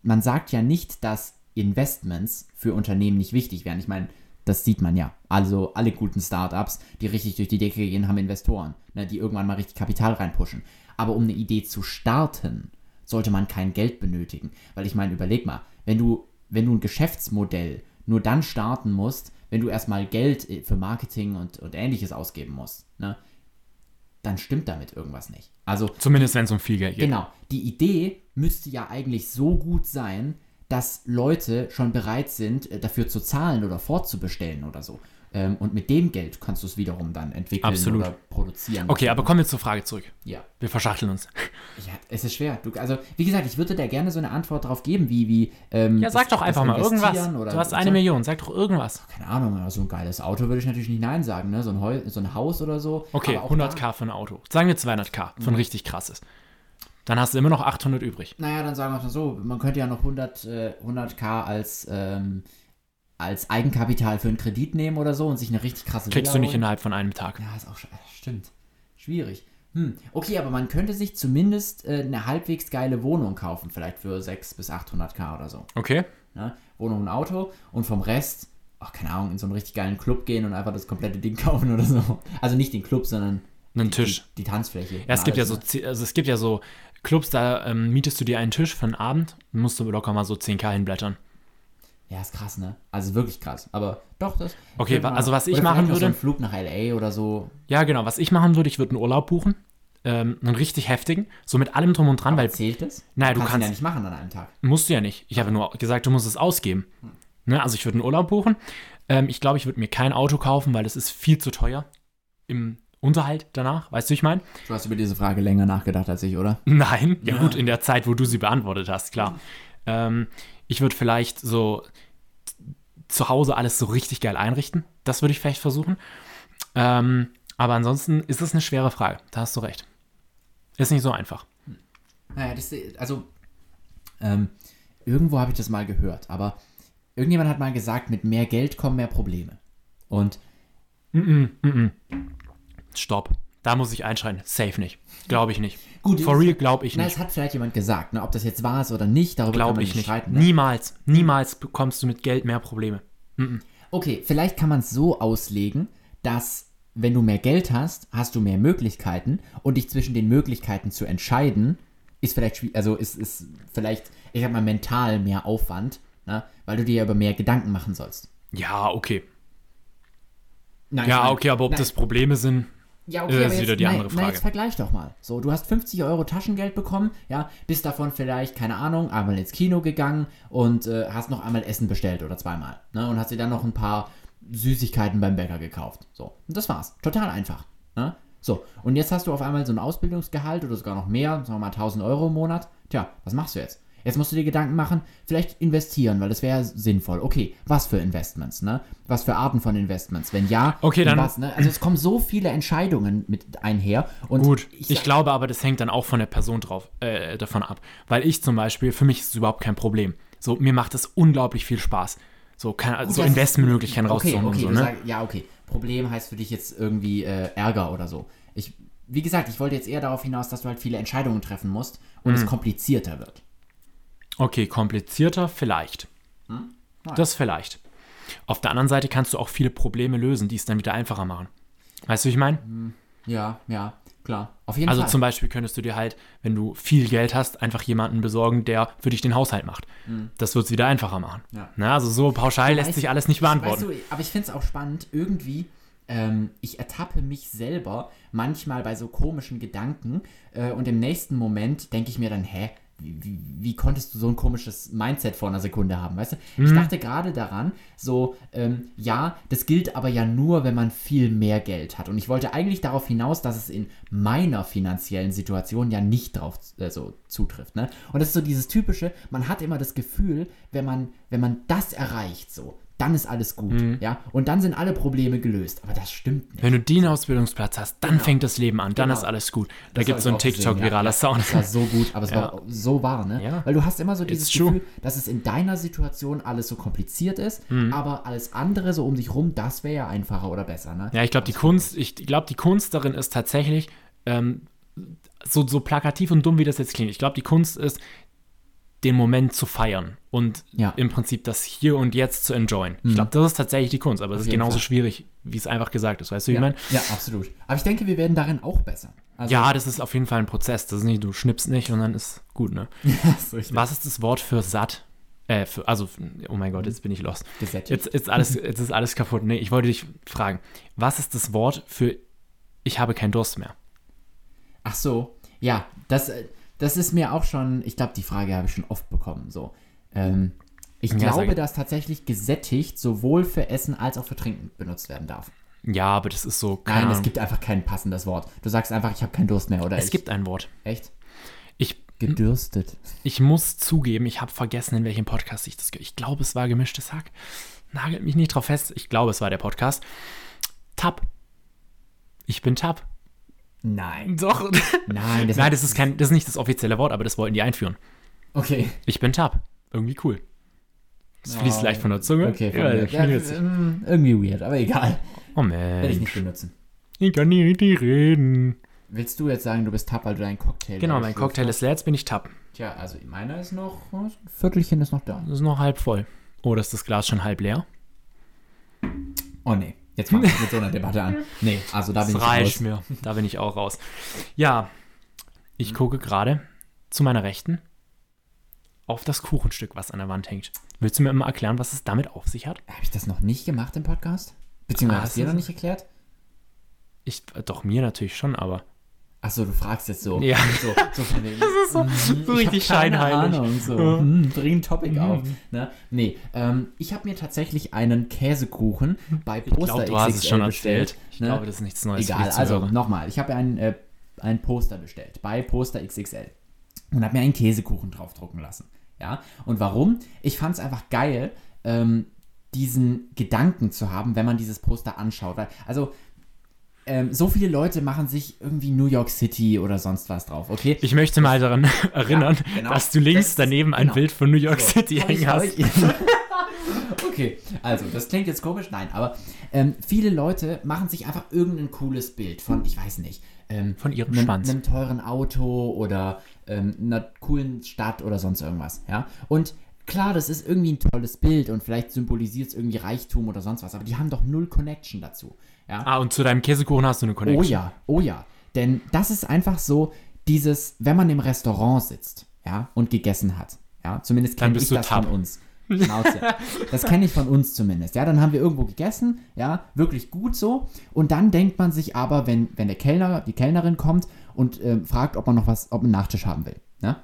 man sagt ja nicht, dass Investments für Unternehmen nicht wichtig wären. Ich meine, das sieht man ja. Also, alle guten Startups, die richtig durch die Decke gehen, haben Investoren, ne, die irgendwann mal richtig Kapital reinpushen. Aber um eine Idee zu starten, sollte man kein Geld benötigen. Weil ich meine, überleg mal, wenn du, wenn du ein Geschäftsmodell nur dann starten musst, wenn du erstmal Geld äh, für Marketing und, und ähnliches ausgeben musst, ne, dann stimmt damit irgendwas nicht. Also, Zumindest wenn es um viel Geld geht. genau, die Idee müsste ja eigentlich so gut sein, dass Leute schon bereit sind, äh, dafür zu zahlen oder fortzubestellen oder so. Ähm, und mit dem Geld kannst du es wiederum dann entwickeln Absolut. oder produzieren. Okay, aber kommen wir zur Frage zurück. Ja. Wir verschachteln uns. Ja, es ist schwer. Du, also, wie gesagt, ich würde da gerne so eine Antwort drauf geben, wie, wie, ähm, Ja, sag das- doch einfach mal irgendwas. Oder Du hast so. eine Million, sag doch irgendwas. Keine Ahnung, aber so ein geiles Auto würde ich natürlich nicht Nein sagen, ne? So ein, Heu so ein Haus oder so. Okay, Aber auch 100k für ein Auto. Sagen wir 200k, von richtig krasses. Dann hast du immer noch 800 übrig. Naja, dann sagen wir es mal so, man könnte ja noch 100, äh, 100k als, ähm, als Eigenkapital für einen Kredit nehmen oder so und sich eine richtig krasse Kriegst du Villa nicht holen. innerhalb von einem Tag. Ja, ist auch stimmt. Schwierig. Hm. Okay, aber man könnte sich zumindest äh, eine halbwegs geile Wohnung kaufen, vielleicht für 600 bis 800k oder so. Okay? Ne? Wohnung und Auto und vom Rest, ach, keine Ahnung, in so einen richtig geilen Club gehen und einfach das komplette Ding kaufen oder so. Also nicht den Club, sondern Einen Tisch. die, die Tanzfläche. Ja, es gibt ja so, ne? also es gibt ja so Clubs, da ähm, mietest du dir einen Tisch für einen Abend, musst du locker mal so 10k hinblättern. Ja, ist krass, ne? Also wirklich krass. Aber doch, das. Okay, wa- also was ich machen noch So würde- ein Flug nach LA oder so. Ja, genau. Was ich machen würde, ich würde einen Urlaub buchen. Ähm, einen richtig heftigen. So mit allem drum und dran, weil Zählt das? Naja, du ihn kannst- ja nicht machen an einem Tag. musst du ja nicht. Ich habe nur gesagt, du musst es ausgeben. Ne? Also ich würde einen Urlaub buchen. Ähm, ich glaube, ich würde mir kein Auto kaufen, weil es ist viel zu teuer im Unterhalt danach. Weißt du, wie ich meine? Du hast über diese Frage länger nachgedacht als ich, oder? Nein, ja, Ja. gut, in der Zeit, wo du sie beantwortet hast, klar. Ähm, ich würde vielleicht so zu Hause alles so richtig geil einrichten. Das würde ich vielleicht versuchen. Ähm, aber ansonsten ist es eine schwere Frage. Da hast du recht. Ist nicht so einfach. Naja, das, also, ähm, irgendwo habe ich das mal gehört, aber irgendjemand hat mal gesagt, mit mehr Geld kommen mehr Probleme. Und Stopp. Da muss ich einschreien. Safe nicht. Glaube ich nicht. Gut, For real glaube ich na, nicht. es hat vielleicht jemand gesagt, ne, ob das jetzt wahr ist oder nicht, darüber kann Glaube man ich nicht. streiten. Ne? Niemals, niemals bekommst du mit Geld mehr Probleme. Okay, vielleicht kann man es so auslegen, dass wenn du mehr Geld hast, hast du mehr Möglichkeiten und dich zwischen den Möglichkeiten zu entscheiden, ist vielleicht also ist, ist vielleicht, ich sag mal, mental mehr Aufwand, ne? weil du dir ja über mehr Gedanken machen sollst. Ja, okay. Nein, Ja, okay, aber ob nein, das Probleme sind, ja, das ist aber wieder die nein, andere Na, Frage. jetzt vergleich doch mal. So, du hast 50 Euro Taschengeld bekommen, ja, bist davon vielleicht, keine Ahnung, einmal ins Kino gegangen und äh, hast noch einmal Essen bestellt oder zweimal. Ne, und hast dir dann noch ein paar Süßigkeiten beim Bäcker gekauft. So, und das war's. Total einfach. Ne? So, und jetzt hast du auf einmal so ein Ausbildungsgehalt oder sogar noch mehr, sagen wir mal 1000 Euro im Monat. Tja, was machst du jetzt? Jetzt musst du dir Gedanken machen, vielleicht investieren, weil das wäre sinnvoll. Okay, was für Investments, ne? Was für Arten von Investments? Wenn ja, Okay, dann- was, ne? Also es kommen so viele Entscheidungen mit einher. Und Gut, ich, ich, glaube aber, das hängt dann auch von der Person drauf, äh, davon ab. Weil ich zum Beispiel, für mich ist es überhaupt kein Problem. So, mir macht es unglaublich viel Spaß. So, kann, so Investmentmöglichkeiten okay, rauszuholen okay, und so, ne? sag, ja, okay. Problem heißt für dich jetzt irgendwie äh, Ärger oder so. Ich, wie gesagt, ich wollte jetzt eher darauf hinaus, dass du halt viele Entscheidungen treffen musst und Mhm. es komplizierter wird. Okay, komplizierter vielleicht. Hm? Das vielleicht. Auf der anderen Seite kannst du auch viele Probleme lösen, die es dann wieder einfacher machen. Weißt du, wie ich meine? Ja, ja, klar. Auf jeden Also Fall. zum Beispiel könntest du dir halt, wenn du viel Geld hast, einfach jemanden besorgen, der für dich den Haushalt macht. Das wird es wieder einfacher machen. Hm. Ja. Na, also so pauschal lässt Weißt- sich alles nicht beantworten. Weißt du, aber ich finde es auch spannend, irgendwie ähm, ich ertappe mich selber manchmal bei so komischen Gedanken äh, und im nächsten Moment denke ich mir dann, hä, wie, wie, konntest du so ein komisches Mindset vor einer Sekunde haben, weißt du? Mhm. Ich dachte gerade daran, so, ähm, ja, das gilt aber ja nur, wenn man viel mehr Geld hat. Und ich wollte eigentlich darauf hinaus, dass es in meiner finanziellen Situation ja nicht drauf äh, so zutrifft, ne? Und das ist so dieses typische, man hat immer das Gefühl, wenn man, wenn man das erreicht, so, dann ist alles gut, mhm. ja. Und dann sind alle Probleme gelöst. Aber das stimmt nicht. Wenn du den Ausbildungsplatz hast, dann genau. fängt das Leben an, dann genau. ist alles gut. Da gibt es so einen TikTok-viraler ja. Sound. Das war so gut, aber es ja. war so wahr, ne? Ja. Weil du hast immer so dieses Gefühl, dass es in deiner Situation alles so kompliziert ist, mhm. aber alles andere so um dich rum, das wäre ja einfacher oder besser, ne? Ja, ich glaube, die Kunst, ich glaube, die Kunst darin ist tatsächlich, ähm, so, so plakativ und dumm, wie das jetzt klingt. Ich glaube, die Kunst ist, den Moment zu feiern und ja. im Prinzip das hier und jetzt zu enjoyen. Mhm. Ich glaube, das ist tatsächlich die Kunst, aber es ist genauso Fall. schwierig, wie es einfach gesagt ist. Weißt du, wie ja. ich meine? Ja, absolut. Aber ich denke, wir werden darin auch besser. Also ja, das ist auf jeden Fall ein Prozess. Das ist nicht, du schnippst nicht und dann ist gut, ne? Ist Was ist das Wort für satt? Äh, für, also, oh mein Gott, jetzt bin ich lost. Gesättigt. Jetzt, jetzt, alles, jetzt ist alles kaputt. Nee, ich wollte dich fragen, was ist das Wort für ich habe keinen Durst mehr? Ach so, ja, das, äh, das ist mir auch schon, ich glaube, die Frage habe ich schon oft bekommen. So. Ähm, ich ja, glaube, dass tatsächlich gesättigt sowohl für Essen als auch für Trinken benutzt werden darf. Ja, aber das ist so. Nein, es gibt einfach kein passendes Wort. Du sagst einfach, ich habe keinen Durst mehr, oder? Es ich, gibt ein Wort. Echt? Ich. Gedürstet. Ich muss zugeben, ich habe vergessen, in welchem Podcast ich das. Ich glaube, es war gemischtes Hack. Nagelt mich nicht drauf fest. Ich glaube, es war der Podcast. Tab. Ich bin Tab. Nein. Doch. Nein, das, Nein, das ist kein, das ist nicht das offizielle Wort, aber das wollten die einführen. Okay. Ich bin Tab. Irgendwie cool. Das oh, fließt leicht von der Zunge. Okay, von ja, ja, ähm, irgendwie weird, aber egal. Oh man. Werde ich nicht benutzen. Ich kann nicht richtig reden. Willst du jetzt sagen, du bist Tab, weil du deinen Cocktail Genau, mein Cocktail ist leer, jetzt bin ich Tab. Tja, also meiner ist noch, ein Viertelchen ist noch da. Das ist noch halb voll. Oder ist das Glas schon halb leer? Oh nee. Jetzt fangen wir mit so einer Debatte an. Nee, also da bin das ich reicht raus. mir. Da bin ich auch raus. Ja, ich gucke gerade zu meiner Rechten auf das Kuchenstück, was an der Wand hängt. Willst du mir mal erklären, was es damit auf sich hat? Habe ich das noch nicht gemacht im Podcast? Beziehungsweise ah, hast du dir noch nicht erklärt? Ich, doch, mir natürlich schon, aber Achso, du fragst jetzt so. Ja. So, so von dem, das ist so, mm, so richtig scheinheilig. Ahnung, so. Ja. Mm, bring ein Topic mhm. auf. Ne? Nee, ähm, ich habe mir tatsächlich einen Käsekuchen bei Poster ich glaub, du hast es schon bestellt. Ich ne? glaube, das ist nichts Neues Egal, also nochmal. Ich habe ein, äh, ein Poster bestellt bei Poster XXL und habe mir einen Käsekuchen draufdrucken lassen. Ja, und warum? Ich fand es einfach geil, ähm, diesen Gedanken zu haben, wenn man dieses Poster anschaut. Weil, also ähm, so viele Leute machen sich irgendwie New York City oder sonst was drauf, okay? Ich möchte mal daran erinnern, ja, genau. dass du links das, daneben ein genau. Bild von New York so, City hängen hast. okay, also das klingt jetzt komisch, nein, aber ähm, viele Leute machen sich einfach irgendein cooles Bild von, ich weiß nicht, ähm, von ihrem einem, Schwanz. einem teuren Auto oder ähm, einer coolen Stadt oder sonst irgendwas, ja? Und klar, das ist irgendwie ein tolles Bild und vielleicht symbolisiert es irgendwie Reichtum oder sonst was, aber die haben doch null Connection dazu. Ja? Ah, und zu deinem Käsekuchen hast du eine Connection. Oh ja, oh ja. Denn das ist einfach so, dieses, wenn man im Restaurant sitzt, ja, und gegessen hat, ja, zumindest kenne ich das tapp. von uns. Schnauze. das kenne ich von uns zumindest. Ja, dann haben wir irgendwo gegessen, ja, wirklich gut so. Und dann denkt man sich aber, wenn, wenn der Kellner, die Kellnerin kommt und äh, fragt, ob man noch was, ob man einen Nachtisch haben will, ne?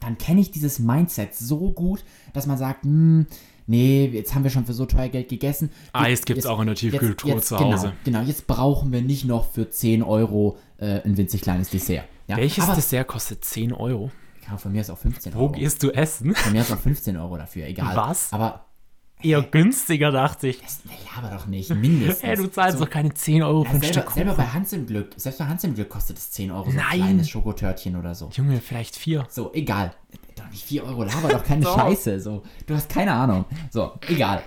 dann kenne ich dieses Mindset so gut, dass man sagt, hm, nee, jetzt haben wir schon für so teuer Geld gegessen. Eis gibt es auch in der Tiefkühltruhe zu Hause. Genau, genau, jetzt brauchen wir nicht noch für 10 Euro äh, ein winzig kleines Dessert. Ja? Welches Aber, Dessert kostet 10 Euro? Ja, von mir ist auch 15 Euro. Wo gehst du essen? Von mir ist auch 15 Euro dafür, egal. Was? Aber Eher günstiger, dachte ich. Das, aber doch nicht, mindestens. hey, du zahlst so, doch keine 10 Euro ja, für ein selber, Stück Selber bei Hans im Glück, selbst bei Hans im Glück kostet es 10 Euro, so Nein. ein kleines Schokotörtchen oder so. Junge, vielleicht 4. So, egal nicht 4 Euro, laber doch keine so. Scheiße. So, du hast keine Ahnung. So, egal.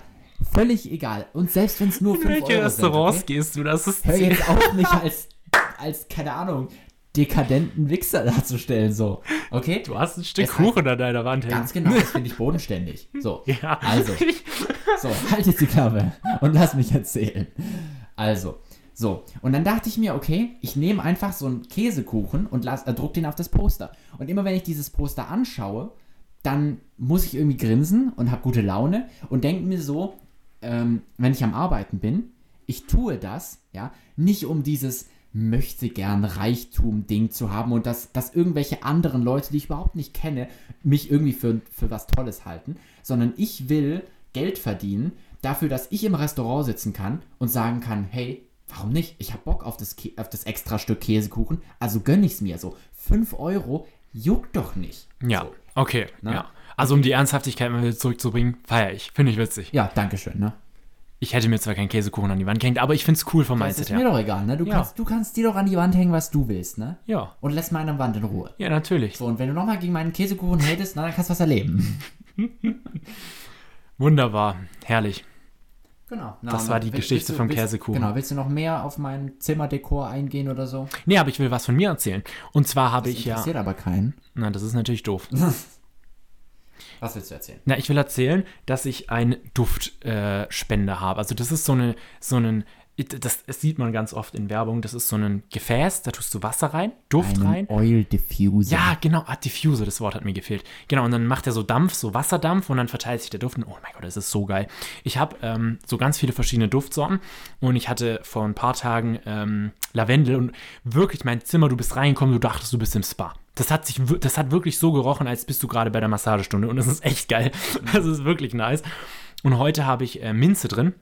Völlig egal. Und selbst wenn es nur 5 Euro sind. Welche Restaurants okay? gehst du? Das ist Hör jetzt auf, mich als, als, keine Ahnung, dekadenten Wichser darzustellen, so. Okay? Du hast ein Stück das Kuchen an deiner Wand hängen. Ganz genau, das finde ich bodenständig. So, ja. also. So, halt jetzt die Klappe und lass mich erzählen. Also, so, und dann dachte ich mir, okay, ich nehme einfach so einen Käsekuchen und las, äh, druck den auf das Poster. Und immer wenn ich dieses Poster anschaue, dann muss ich irgendwie grinsen und habe gute Laune und denke mir so, ähm, wenn ich am Arbeiten bin, ich tue das, ja, nicht um dieses möchte gern Reichtum-Ding zu haben und dass, dass irgendwelche anderen Leute, die ich überhaupt nicht kenne, mich irgendwie für, für was Tolles halten, sondern ich will Geld verdienen dafür, dass ich im Restaurant sitzen kann und sagen kann, hey, warum nicht? Ich habe Bock auf das, Kä- auf das extra Stück Käsekuchen, also gönn ich's mir. So, 5 Euro juckt doch nicht. Ja, So. okay. Ne? Ja. Also um die Ernsthaftigkeit mal wieder zurückzubringen, feiere ich. Finde ich witzig. Ja, danke schön, ne? Ich hätte mir zwar keinen Käsekuchen an die Wand gehängt, aber ich finde es cool vom Mindset ist mir her. doch egal, ne? Du, Ja. kannst, du kannst dir doch an die Wand hängen, was du willst, ne? Ja, Und lässt meine Wand in Ruhe. ja, natürlich. So, und wenn du nochmal gegen meinen Käsekuchen hatest, na, dann kannst du was erleben. Wunderbar, herrlich. Genau. Das war die Geschichte vom Käsekuchen. Genau, willst du noch mehr auf mein Zimmerdekor eingehen oder so? Nee, aber ich will was von mir erzählen. Und zwar habe ich ja. Interessiert aber keinen. Na, das ist natürlich doof. Was willst du erzählen? Na, ich will erzählen, dass ich einen Duftspender äh, habe. Also das ist so eine, so ein, das, das sieht man ganz oft in Werbung. Das ist so ein Gefäß, da tust du Wasser rein, Duft rein. Oil Diffuser. Ja, genau, ah, Diffuser, das Wort hat mir gefehlt. Genau, und dann macht er so Dampf, so Wasserdampf und dann verteilt sich der Duft. Und, oh mein Gott, das ist so geil. Ich habe ähm, so ganz viele verschiedene Duftsorten und ich hatte vor ein paar Tagen ähm, Lavendel und wirklich mein Zimmer, du bist reingekommen, du dachtest, du bist im Spa. Das hat, sich, das hat wirklich so gerochen, als bist du gerade bei der Massagestunde und das ist echt geil. Das ist wirklich nice. Und heute habe ich äh, Minze drin.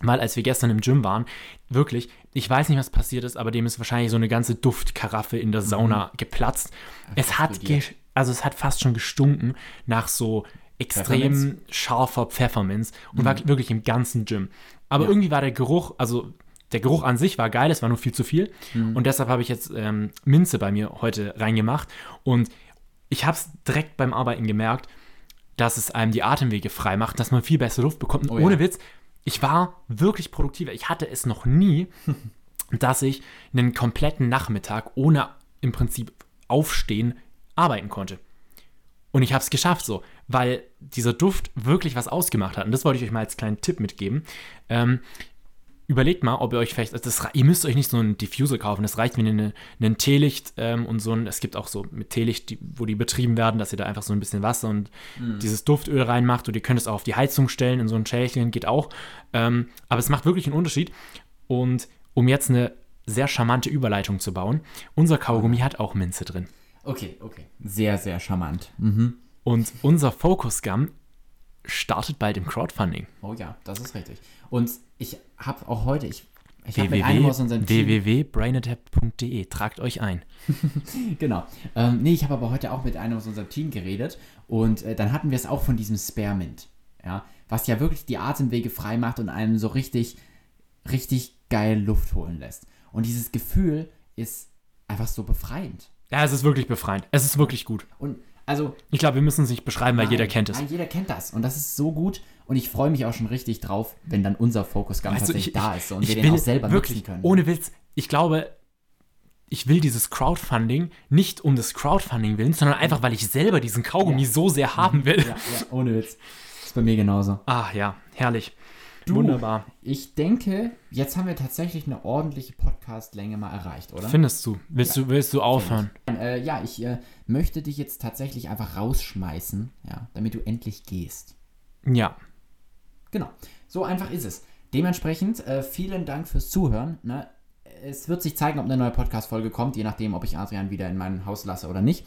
Weil als wir gestern im Gym waren, wirklich, ich weiß nicht, was passiert ist, aber dem ist wahrscheinlich so eine ganze Duftkaraffe in der Sauna geplatzt. Es hat, ge explodiert. also es hat fast schon gestunken nach so extrem Pfefferminz? scharfer Pfefferminz und war wirklich im ganzen Gym. Aber irgendwie war der Geruch, also der Geruch an sich war geil, es war nur viel zu viel. Und deshalb habe ich jetzt ähm, Minze bei mir heute reingemacht. Und ich habe es direkt beim Arbeiten gemerkt, dass es einem die Atemwege frei macht, dass man viel bessere Luft bekommt. Und Oh ja. ohne Witz, ich war wirklich produktiver. Ich hatte es noch nie, dass ich einen kompletten Nachmittag ohne im Prinzip aufstehen arbeiten konnte. Und ich habe es geschafft so, weil dieser Duft wirklich was ausgemacht hat. Und das wollte ich euch mal als kleinen Tipp mitgeben. Ähm, überlegt mal, ob ihr euch vielleicht, also das, ihr müsst euch nicht so einen Diffuser kaufen, das reicht, wenn ihr eine, einen Teelicht ähm, und so ein, es gibt auch so mit Teelicht, die, wo die betrieben werden, dass ihr da einfach so ein bisschen Wasser und dieses Duftöl reinmacht und ihr könnt es auch auf die Heizung stellen, in so ein Schälchen, geht auch. Ähm, aber es macht wirklich einen Unterschied. Und um jetzt eine sehr charmante Überleitung zu bauen, unser Kaugummi hat auch Minze drin. Okay, okay. Sehr, sehr charmant. Mhm. Und unser Focus Gum startet bald im Crowdfunding. Oh ja, das ist richtig. Und ich habe auch heute, ich, ich habe mit einem aus unserem Team... www.brainadapt.de. Tragt euch ein. Genau. Ähm, nee, ich habe aber heute auch mit einem aus unserem Team geredet und äh, dann hatten wir es auch von diesem Spearmint. Ja, was ja wirklich die Atemwege frei macht und einem so richtig, richtig geil Luft holen lässt. Und dieses Gefühl ist einfach so befreiend. Ja, es ist wirklich befreiend. Es ist wirklich gut. Und also, Ich glaube, wir müssen es nicht beschreiben, weil jeder kennt es. Nein, jeder kennt das. Und das ist so gut. Und ich freue mich auch schon richtig drauf, wenn dann unser Focus Gum Also tatsächlich ich, da ist und ich wir den auch selber wirklich, nutzen können. ohne Witz, ich glaube, ich will dieses Crowdfunding nicht um des Crowdfunding willen, sondern einfach, weil ich selber diesen Kaugummi Ja. so sehr haben will. ja, ja, ohne Witz. Ist bei mir genauso. Ah ja, herrlich. Du, Wunderbar. Ich denke, jetzt haben wir tatsächlich eine ordentliche Podcast-Länge mal erreicht, oder? Findest du? Willst du, willst du aufhören? Äh, ja, ich äh, möchte dich jetzt tatsächlich einfach rausschmeißen, ja, damit du endlich gehst. Ja. Genau, so einfach ist es. Dementsprechend, äh, vielen Dank fürs Zuhören. Ne? Es wird sich zeigen, ob eine neue Podcast-Folge kommt, je nachdem, ob ich Adrian wieder in mein Haus lasse oder nicht.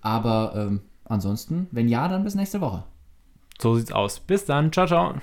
Aber ähm, ansonsten, wenn ja, dann bis nächste Woche. So sieht's aus. Bis dann. Ciao, ciao.